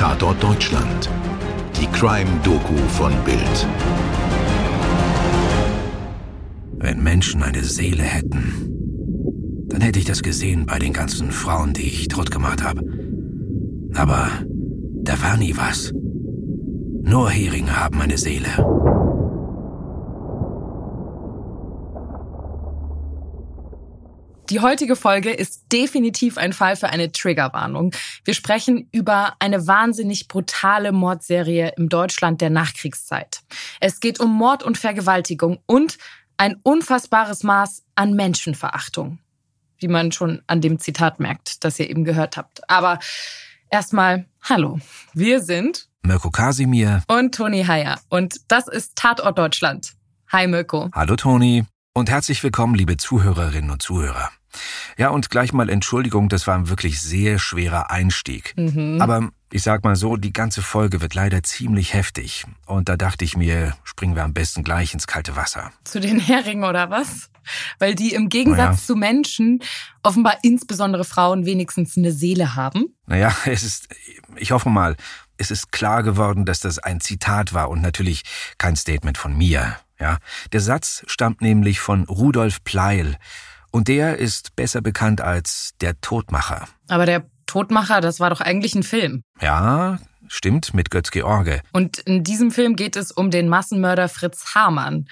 Tatort Deutschland. Die Crime-Doku von Bild. Wenn Menschen eine Seele hätten, dann hätte ich das gesehen bei den ganzen Frauen, die ich tot gemacht habe. Aber da war nie was. Nur Heringe haben eine Seele. Die heutige Folge ist definitiv ein Fall für eine Triggerwarnung. Wir sprechen über eine wahnsinnig brutale Mordserie im Deutschland der Nachkriegszeit. Es geht um Mord und Vergewaltigung und ein unfassbares Maß an Menschenverachtung. Wie man schon an dem Zitat merkt, das ihr eben gehört habt. Aber erstmal, hallo. Wir sind Mirko Kasimir und Toni Heyer. Und das ist Tatort Deutschland. Hi Mirko. Hallo Toni. Und herzlich willkommen, liebe Zuhörerinnen und Zuhörer. Ja, und gleich mal Entschuldigung, das war ein wirklich sehr schwerer Einstieg. Mhm. Aber ich sag mal so, die ganze Folge wird leider ziemlich heftig. Und da dachte ich mir, springen wir am besten gleich ins kalte Wasser. Zu den Heringen oder was? Weil die im Gegensatz naja. zu Menschen offenbar insbesondere Frauen wenigstens eine Seele haben. Naja, es ist, ich hoffe mal, es ist klar geworden, dass das ein Zitat war und natürlich kein Statement von mir. Ja, der Satz stammt nämlich von Rudolf Pleil und der ist besser bekannt als der Todmacher. Aber der Todmacher, das war doch eigentlich ein Film. Ja, stimmt, mit Götz George. Und in diesem Film geht es um den Massenmörder Fritz Hamann.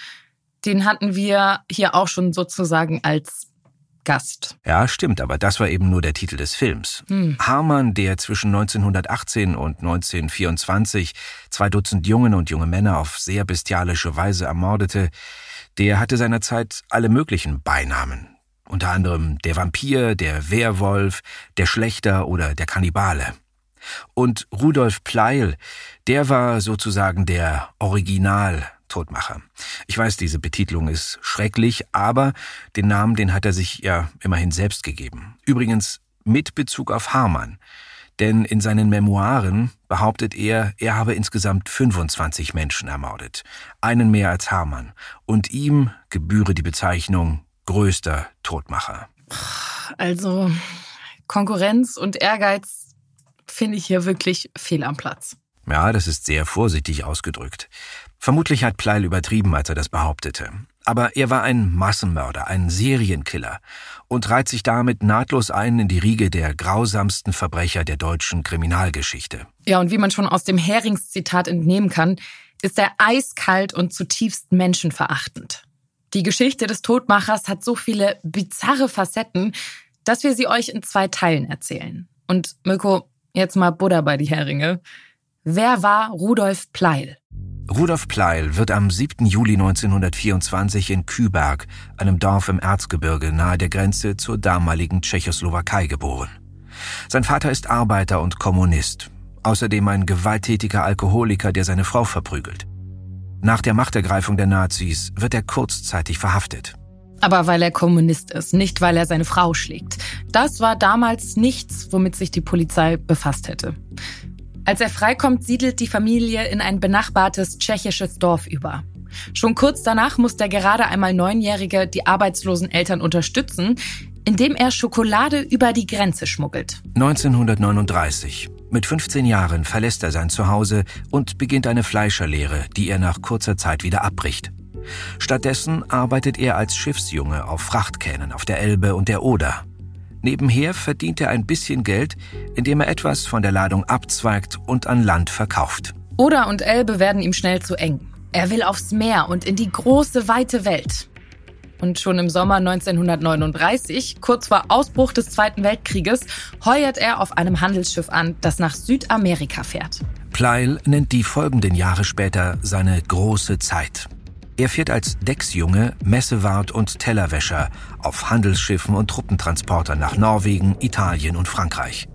Den hatten wir hier auch schon sozusagen als Gast. Ja, stimmt, aber das war eben nur der Titel des Films. Hm. Hamann, der zwischen 1918 und 1924 zwei Dutzend Jungen und junge Männer auf sehr bestialische Weise ermordete, der hatte seinerzeit alle möglichen Beinamen unter anderem der Vampir, der Werwolf, der Schlechter oder der Kannibale. Und Rudolf Pleil, der war sozusagen der Original-Todmacher. Ich weiß, diese Betitelung ist schrecklich, aber den Namen, den hat er sich ja immerhin selbst gegeben. Übrigens mit Bezug auf Hamann. Denn in seinen Memoiren behauptet er, er habe insgesamt 25 Menschen ermordet. Einen mehr als Hamann. Und ihm gebühre die Bezeichnung größter Todmacher. Also Konkurrenz und Ehrgeiz finde ich hier wirklich fehl am Platz. Ja, das ist sehr vorsichtig ausgedrückt. Vermutlich hat Pleil übertrieben, als er das behauptete. Aber er war ein Massenmörder, ein Serienkiller und reiht sich damit nahtlos ein in die Riege der grausamsten Verbrecher der deutschen Kriminalgeschichte. Ja, und wie man schon aus dem Heringszitat entnehmen kann, ist er eiskalt und zutiefst menschenverachtend. Die Geschichte des Todmachers hat so viele bizarre Facetten, dass wir sie euch in zwei Teilen erzählen. Und Mirko, jetzt mal Buddha bei die Heringe. Wer war Rudolf Pleil? Rudolf Pleil wird am 7. Juli 1924 in Küberg, einem Dorf im Erzgebirge nahe der Grenze zur damaligen Tschechoslowakei geboren. Sein Vater ist Arbeiter und Kommunist, außerdem ein gewalttätiger Alkoholiker, der seine Frau verprügelt. Nach der Machtergreifung der Nazis wird er kurzzeitig verhaftet. Aber weil er Kommunist ist, nicht weil er seine Frau schlägt. Das war damals nichts, womit sich die Polizei befasst hätte. Als er freikommt, siedelt die Familie in ein benachbartes tschechisches Dorf über. Schon kurz danach muss der gerade einmal Neunjährige die arbeitslosen Eltern unterstützen, indem er Schokolade über die Grenze schmuggelt. 1939. Mit 15 Jahren verlässt er sein Zuhause und beginnt eine Fleischerlehre, die er nach kurzer Zeit wieder abbricht. Stattdessen arbeitet er als Schiffsjunge auf Frachtkähnen auf der Elbe und der Oder. Nebenher verdient er ein bisschen Geld, indem er etwas von der Ladung abzweigt und an Land verkauft. Oder und Elbe werden ihm schnell zu eng. Er will aufs Meer und in die große, weite Welt. Und schon im Sommer 1939, kurz vor Ausbruch des Zweiten Weltkrieges, heuert er auf einem Handelsschiff an, das nach Südamerika fährt. Pleil nennt die folgenden Jahre später seine große Zeit. Er fährt als Decksjunge, Messewart und Tellerwäscher auf Handelsschiffen und Truppentransportern nach Norwegen, Italien und Frankreich.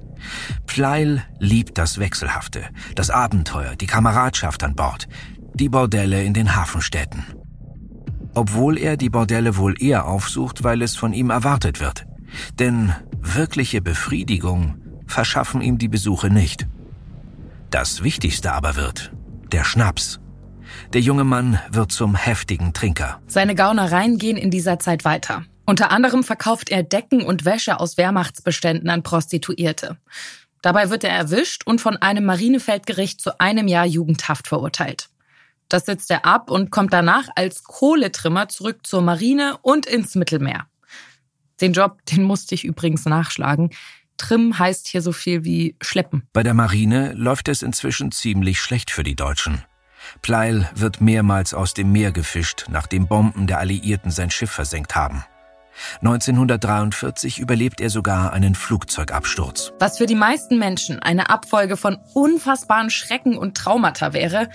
Pleil liebt das Wechselhafte, das Abenteuer, die Kameradschaft an Bord, die Bordelle in den Hafenstädten obwohl er die Bordelle wohl eher aufsucht, weil es von ihm erwartet wird. Denn wirkliche Befriedigung verschaffen ihm die Besuche nicht. Das Wichtigste aber wird der Schnaps. Der junge Mann wird zum heftigen Trinker. Seine Gaunereien gehen in dieser Zeit weiter. Unter anderem verkauft er Decken und Wäsche aus Wehrmachtsbeständen an Prostituierte. Dabei wird er erwischt und von einem Marinefeldgericht zu einem Jahr Jugendhaft verurteilt. Das sitzt er ab und kommt danach als Kohletrimmer zurück zur Marine und ins Mittelmeer. Den Job, den musste ich übrigens nachschlagen. Trim heißt hier so viel wie schleppen. Bei der Marine läuft es inzwischen ziemlich schlecht für die Deutschen. Pleil wird mehrmals aus dem Meer gefischt, nachdem Bomben der Alliierten sein Schiff versenkt haben. 1943 überlebt er sogar einen Flugzeugabsturz. Was für die meisten Menschen eine Abfolge von unfassbaren Schrecken und Traumata wäre,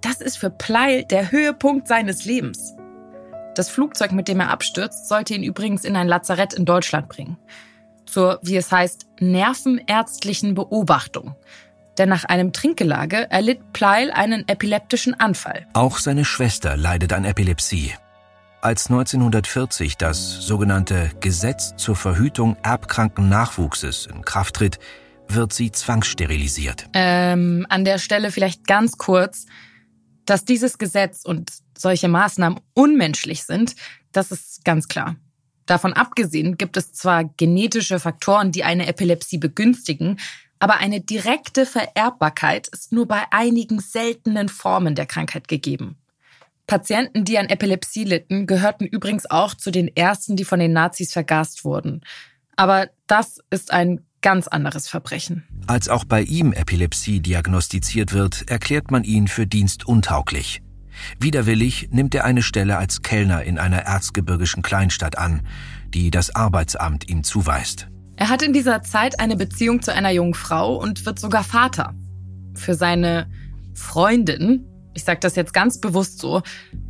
das ist für Pleil der Höhepunkt seines Lebens. Das Flugzeug, mit dem er abstürzt, sollte ihn übrigens in ein Lazarett in Deutschland bringen. Zur, wie es heißt, nervenärztlichen Beobachtung. Denn nach einem Trinkgelage erlitt Pleil einen epileptischen Anfall. Auch seine Schwester leidet an Epilepsie. Als 1940 das sogenannte Gesetz zur Verhütung erbkranken Nachwuchses in Kraft tritt, wird sie zwangssterilisiert. Ähm, an der Stelle vielleicht ganz kurz. Dass dieses Gesetz und solche Maßnahmen unmenschlich sind, das ist ganz klar. Davon abgesehen gibt es zwar genetische Faktoren, die eine Epilepsie begünstigen, aber eine direkte Vererbbarkeit ist nur bei einigen seltenen Formen der Krankheit gegeben. Patienten, die an Epilepsie litten, gehörten übrigens auch zu den ersten, die von den Nazis vergast wurden. Aber das ist ein ganz anderes Verbrechen. Als auch bei ihm Epilepsie diagnostiziert wird, erklärt man ihn für dienstuntauglich. Widerwillig nimmt er eine Stelle als Kellner in einer erzgebirgischen Kleinstadt an, die das Arbeitsamt ihm zuweist. Er hat in dieser Zeit eine Beziehung zu einer jungen Frau und wird sogar Vater. Für seine Freundin, ich sage das jetzt ganz bewusst so,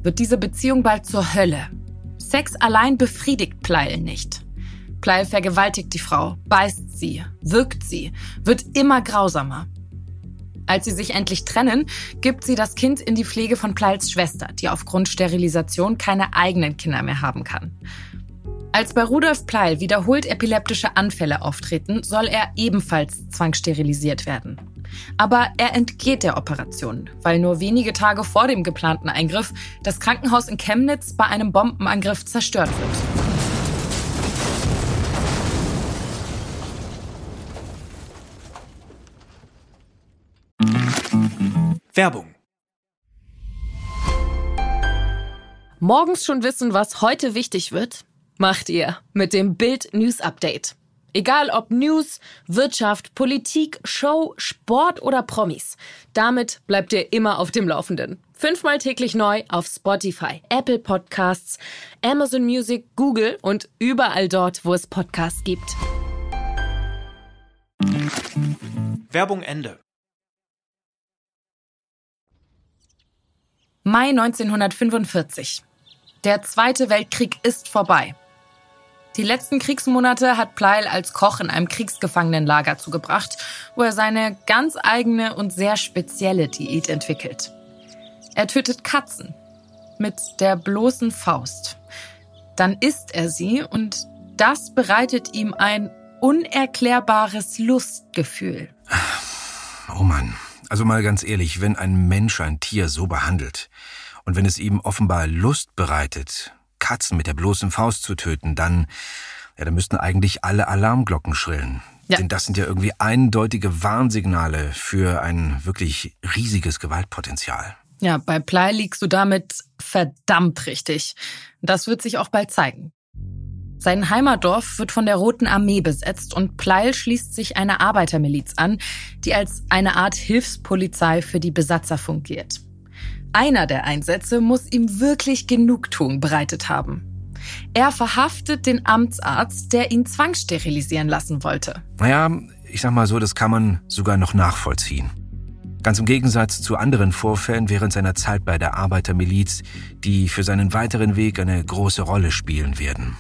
wird diese Beziehung bald zur Hölle. Sex allein befriedigt Pleil nicht. Pleil vergewaltigt die Frau, beißt sie, wirkt sie, wird immer grausamer. Als sie sich endlich trennen, gibt sie das Kind in die Pflege von Pleils Schwester, die aufgrund Sterilisation keine eigenen Kinder mehr haben kann. Als bei Rudolf Pleil wiederholt epileptische Anfälle auftreten, soll er ebenfalls zwangssterilisiert werden. Aber er entgeht der Operation, weil nur wenige Tage vor dem geplanten Eingriff das Krankenhaus in Chemnitz bei einem Bombenangriff zerstört wird. Werbung. Morgens schon wissen, was heute wichtig wird? Macht ihr mit dem Bild News Update. Egal ob News, Wirtschaft, Politik, Show, Sport oder Promis. Damit bleibt ihr immer auf dem Laufenden. Fünfmal täglich neu auf Spotify, Apple Podcasts, Amazon Music, Google und überall dort, wo es Podcasts gibt. Werbung Ende. Mai 1945. Der Zweite Weltkrieg ist vorbei. Die letzten Kriegsmonate hat Pleil als Koch in einem Kriegsgefangenenlager zugebracht, wo er seine ganz eigene und sehr spezielle Diät entwickelt. Er tötet Katzen mit der bloßen Faust. Dann isst er sie und das bereitet ihm ein unerklärbares Lustgefühl. Oh Mann. Also mal ganz ehrlich, wenn ein Mensch ein Tier so behandelt und wenn es ihm offenbar Lust bereitet, Katzen mit der bloßen Faust zu töten, dann, ja, dann müssten eigentlich alle Alarmglocken schrillen. Ja. Denn das sind ja irgendwie eindeutige Warnsignale für ein wirklich riesiges Gewaltpotenzial. Ja, bei Plei liegst du damit verdammt richtig. Das wird sich auch bald zeigen. Sein Heimatdorf wird von der Roten Armee besetzt und Pleil schließt sich einer Arbeitermiliz an, die als eine Art Hilfspolizei für die Besatzer fungiert. Einer der Einsätze muss ihm wirklich Genugtuung bereitet haben. Er verhaftet den Amtsarzt, der ihn zwangssterilisieren lassen wollte. Naja, ich sag mal so, das kann man sogar noch nachvollziehen. Ganz im Gegensatz zu anderen Vorfällen während seiner Zeit bei der Arbeitermiliz, die für seinen weiteren Weg eine große Rolle spielen werden.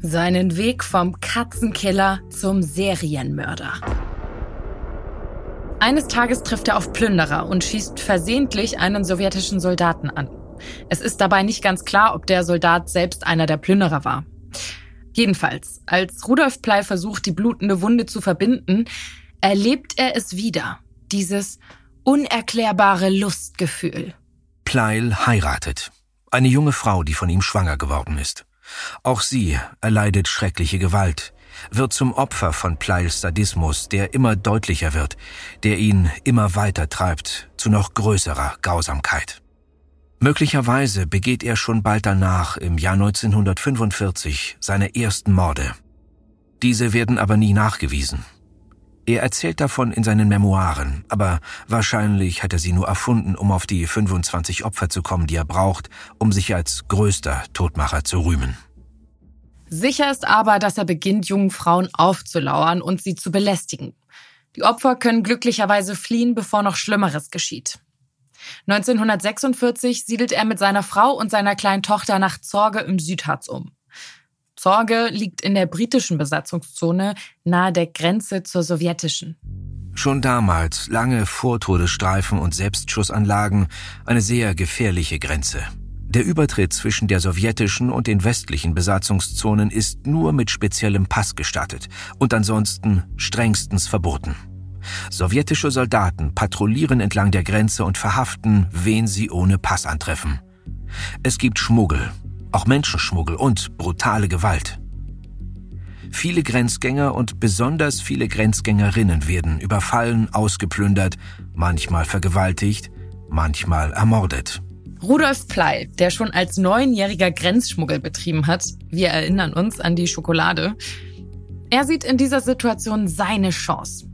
Seinen Weg vom Katzenkiller zum Serienmörder. Eines Tages trifft er auf Plünderer und schießt versehentlich einen sowjetischen Soldaten an. Es ist dabei nicht ganz klar, ob der Soldat selbst einer der Plünderer war. Jedenfalls, als Rudolf Plei versucht, die blutende Wunde zu verbinden, erlebt er es wieder. Dieses unerklärbare Lustgefühl. Pleil heiratet. Eine junge Frau, die von ihm schwanger geworden ist. Auch sie erleidet schreckliche Gewalt. Wird zum Opfer von Pleils Sadismus, der immer deutlicher wird, der ihn immer weiter treibt zu noch größerer Grausamkeit. Möglicherweise begeht er schon bald danach, im Jahr 1945, seine ersten Morde. Diese werden aber nie nachgewiesen. Er erzählt davon in seinen Memoiren, aber wahrscheinlich hat er sie nur erfunden, um auf die 25 Opfer zu kommen, die er braucht, um sich als größter Todmacher zu rühmen. Sicher ist aber, dass er beginnt, jungen Frauen aufzulauern und sie zu belästigen. Die Opfer können glücklicherweise fliehen, bevor noch Schlimmeres geschieht. 1946 siedelt er mit seiner Frau und seiner kleinen Tochter nach Zorge im Südharz um. Zorge liegt in der britischen Besatzungszone nahe der Grenze zur sowjetischen. Schon damals lange Vortodesstreifen und Selbstschussanlagen, eine sehr gefährliche Grenze. Der Übertritt zwischen der sowjetischen und den westlichen Besatzungszonen ist nur mit speziellem Pass gestattet und ansonsten strengstens verboten. Sowjetische Soldaten patrouillieren entlang der Grenze und verhaften, wen sie ohne Pass antreffen. Es gibt Schmuggel, auch Menschenschmuggel und brutale Gewalt. Viele Grenzgänger und besonders viele Grenzgängerinnen werden überfallen, ausgeplündert, manchmal vergewaltigt, manchmal ermordet. Rudolf Pleil, der schon als neunjähriger Grenzschmuggel betrieben hat, wir erinnern uns an die Schokolade, er sieht in dieser Situation seine Chance.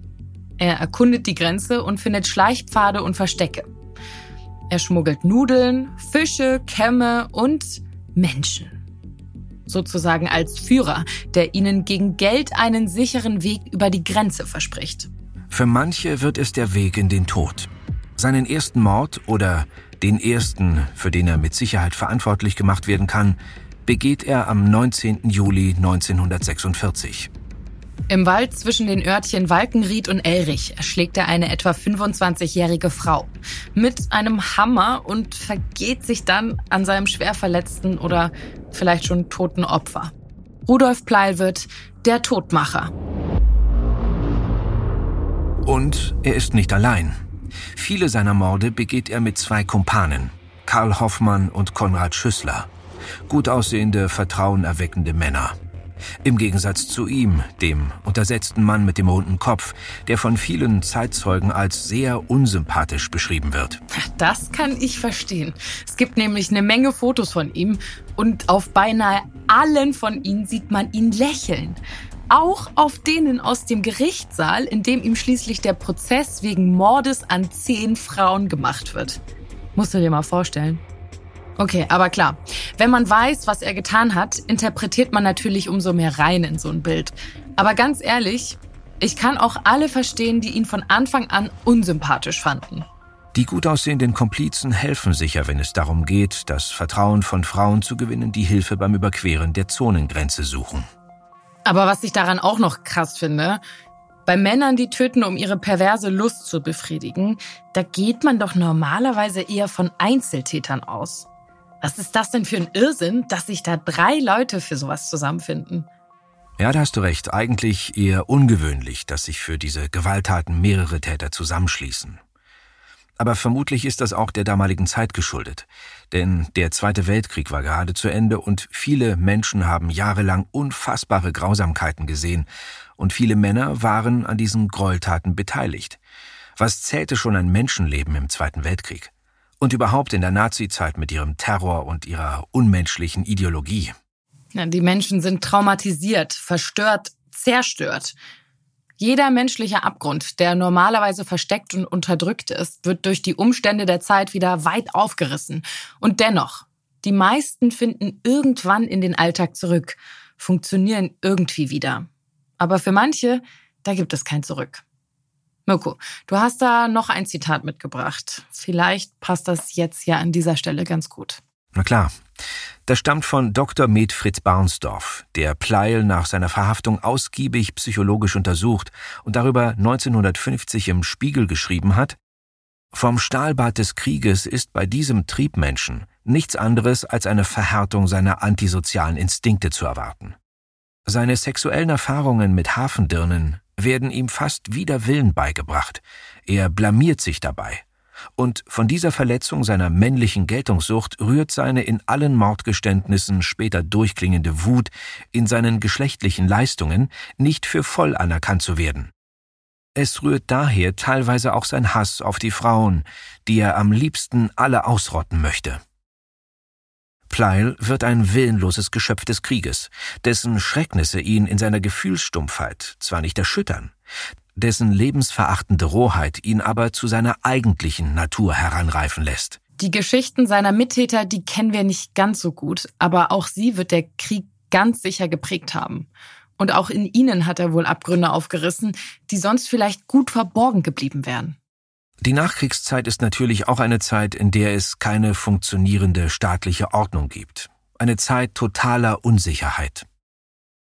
Er erkundet die Grenze und findet Schleichpfade und Verstecke. Er schmuggelt Nudeln, Fische, Kämme und Menschen. Sozusagen als Führer, der ihnen gegen Geld einen sicheren Weg über die Grenze verspricht. Für manche wird es der Weg in den Tod. Seinen ersten Mord oder den ersten, für den er mit Sicherheit verantwortlich gemacht werden kann, begeht er am 19. Juli 1946. Im Wald zwischen den Örtchen Walkenried und Elrich erschlägt er eine etwa 25-jährige Frau mit einem Hammer und vergeht sich dann an seinem schwer verletzten oder vielleicht schon toten Opfer. Rudolf Pleil wird der Todmacher. Und er ist nicht allein. Viele seiner Morde begeht er mit zwei Kumpanen, Karl Hoffmann und Konrad Schüssler. Gut aussehende, vertrauenerweckende Männer. Im Gegensatz zu ihm, dem untersetzten Mann mit dem runden Kopf, der von vielen Zeitzeugen als sehr unsympathisch beschrieben wird. Das kann ich verstehen. Es gibt nämlich eine Menge Fotos von ihm und auf beinahe allen von ihnen sieht man ihn lächeln. Auch auf denen aus dem Gerichtssaal, in dem ihm schließlich der Prozess wegen Mordes an zehn Frauen gemacht wird. Musst du dir mal vorstellen. Okay, aber klar, wenn man weiß, was er getan hat, interpretiert man natürlich umso mehr rein in so ein Bild. Aber ganz ehrlich, ich kann auch alle verstehen, die ihn von Anfang an unsympathisch fanden. Die gut aussehenden Komplizen helfen sicher, wenn es darum geht, das Vertrauen von Frauen zu gewinnen, die Hilfe beim Überqueren der Zonengrenze suchen. Aber was ich daran auch noch krass finde, bei Männern, die töten, um ihre perverse Lust zu befriedigen, da geht man doch normalerweise eher von Einzeltätern aus. Was ist das denn für ein Irrsinn, dass sich da drei Leute für sowas zusammenfinden? Ja, da hast du recht. Eigentlich eher ungewöhnlich, dass sich für diese Gewalttaten mehrere Täter zusammenschließen. Aber vermutlich ist das auch der damaligen Zeit geschuldet. Denn der Zweite Weltkrieg war gerade zu Ende und viele Menschen haben jahrelang unfassbare Grausamkeiten gesehen und viele Männer waren an diesen Gräueltaten beteiligt. Was zählte schon ein Menschenleben im Zweiten Weltkrieg? und überhaupt in der Nazizeit mit ihrem Terror und ihrer unmenschlichen Ideologie. Die Menschen sind traumatisiert, verstört, zerstört. Jeder menschliche Abgrund, der normalerweise versteckt und unterdrückt ist, wird durch die Umstände der Zeit wieder weit aufgerissen. Und dennoch, die meisten finden irgendwann in den Alltag zurück, funktionieren irgendwie wieder. Aber für manche, da gibt es kein Zurück. Mirko, du hast da noch ein Zitat mitgebracht. Vielleicht passt das jetzt ja an dieser Stelle ganz gut. Na klar. Das stammt von Dr. Med Fritz Barnsdorf, der Pleil nach seiner Verhaftung ausgiebig psychologisch untersucht und darüber 1950 im Spiegel geschrieben hat, vom Stahlbad des Krieges ist bei diesem Triebmenschen nichts anderes als eine Verhärtung seiner antisozialen Instinkte zu erwarten. Seine sexuellen Erfahrungen mit Hafendirnen werden ihm fast wider Willen beigebracht. Er blamiert sich dabei. Und von dieser Verletzung seiner männlichen Geltungssucht rührt seine in allen Mordgeständnissen später durchklingende Wut, in seinen geschlechtlichen Leistungen nicht für voll anerkannt zu werden. Es rührt daher teilweise auch sein Hass auf die Frauen, die er am liebsten alle ausrotten möchte. Plyle wird ein willenloses Geschöpf des Krieges, dessen Schrecknisse ihn in seiner Gefühlsstumpfheit zwar nicht erschüttern, dessen lebensverachtende Rohheit ihn aber zu seiner eigentlichen Natur heranreifen lässt. Die Geschichten seiner Mittäter, die kennen wir nicht ganz so gut, aber auch sie wird der Krieg ganz sicher geprägt haben. Und auch in ihnen hat er wohl Abgründe aufgerissen, die sonst vielleicht gut verborgen geblieben wären. Die Nachkriegszeit ist natürlich auch eine Zeit, in der es keine funktionierende staatliche Ordnung gibt. Eine Zeit totaler Unsicherheit.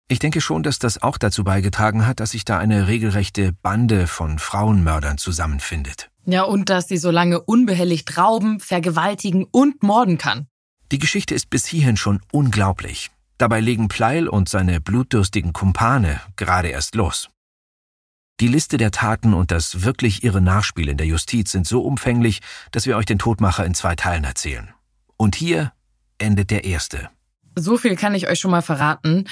Ich denke schon, dass das auch dazu beigetragen hat, dass sich da eine regelrechte Bande von Frauenmördern zusammenfindet. Ja, und dass sie so lange unbehelligt rauben, vergewaltigen und morden kann. Die Geschichte ist bis hierhin schon unglaublich. Dabei legen Pleil und seine blutdürstigen Kumpane gerade erst los. Die Liste der Taten und das wirklich irre Nachspiel in der Justiz sind so umfänglich, dass wir euch den Todmacher in zwei Teilen erzählen. Und hier endet der erste. So viel kann ich euch schon mal verraten.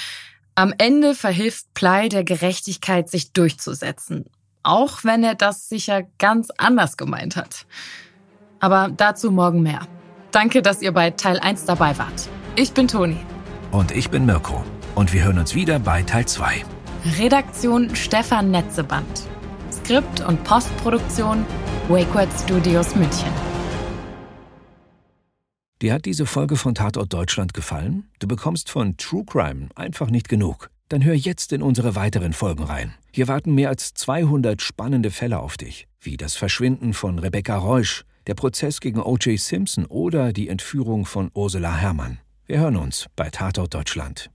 Am Ende verhilft Plei der Gerechtigkeit, sich durchzusetzen. Auch wenn er das sicher ganz anders gemeint hat. Aber dazu morgen mehr. Danke, dass ihr bei Teil 1 dabei wart. Ich bin Toni. Und ich bin Mirko. Und wir hören uns wieder bei Teil 2. Redaktion Stefan Netzeband. Skript und Postproduktion Wakeword Studios München. Dir hat diese Folge von Tatort Deutschland gefallen? Du bekommst von True Crime einfach nicht genug. Dann hör jetzt in unsere weiteren Folgen rein. Hier warten mehr als 200 spannende Fälle auf dich, wie das Verschwinden von Rebecca Reusch, der Prozess gegen O.J. Simpson oder die Entführung von Ursula Herrmann. Wir hören uns bei Tatort Deutschland.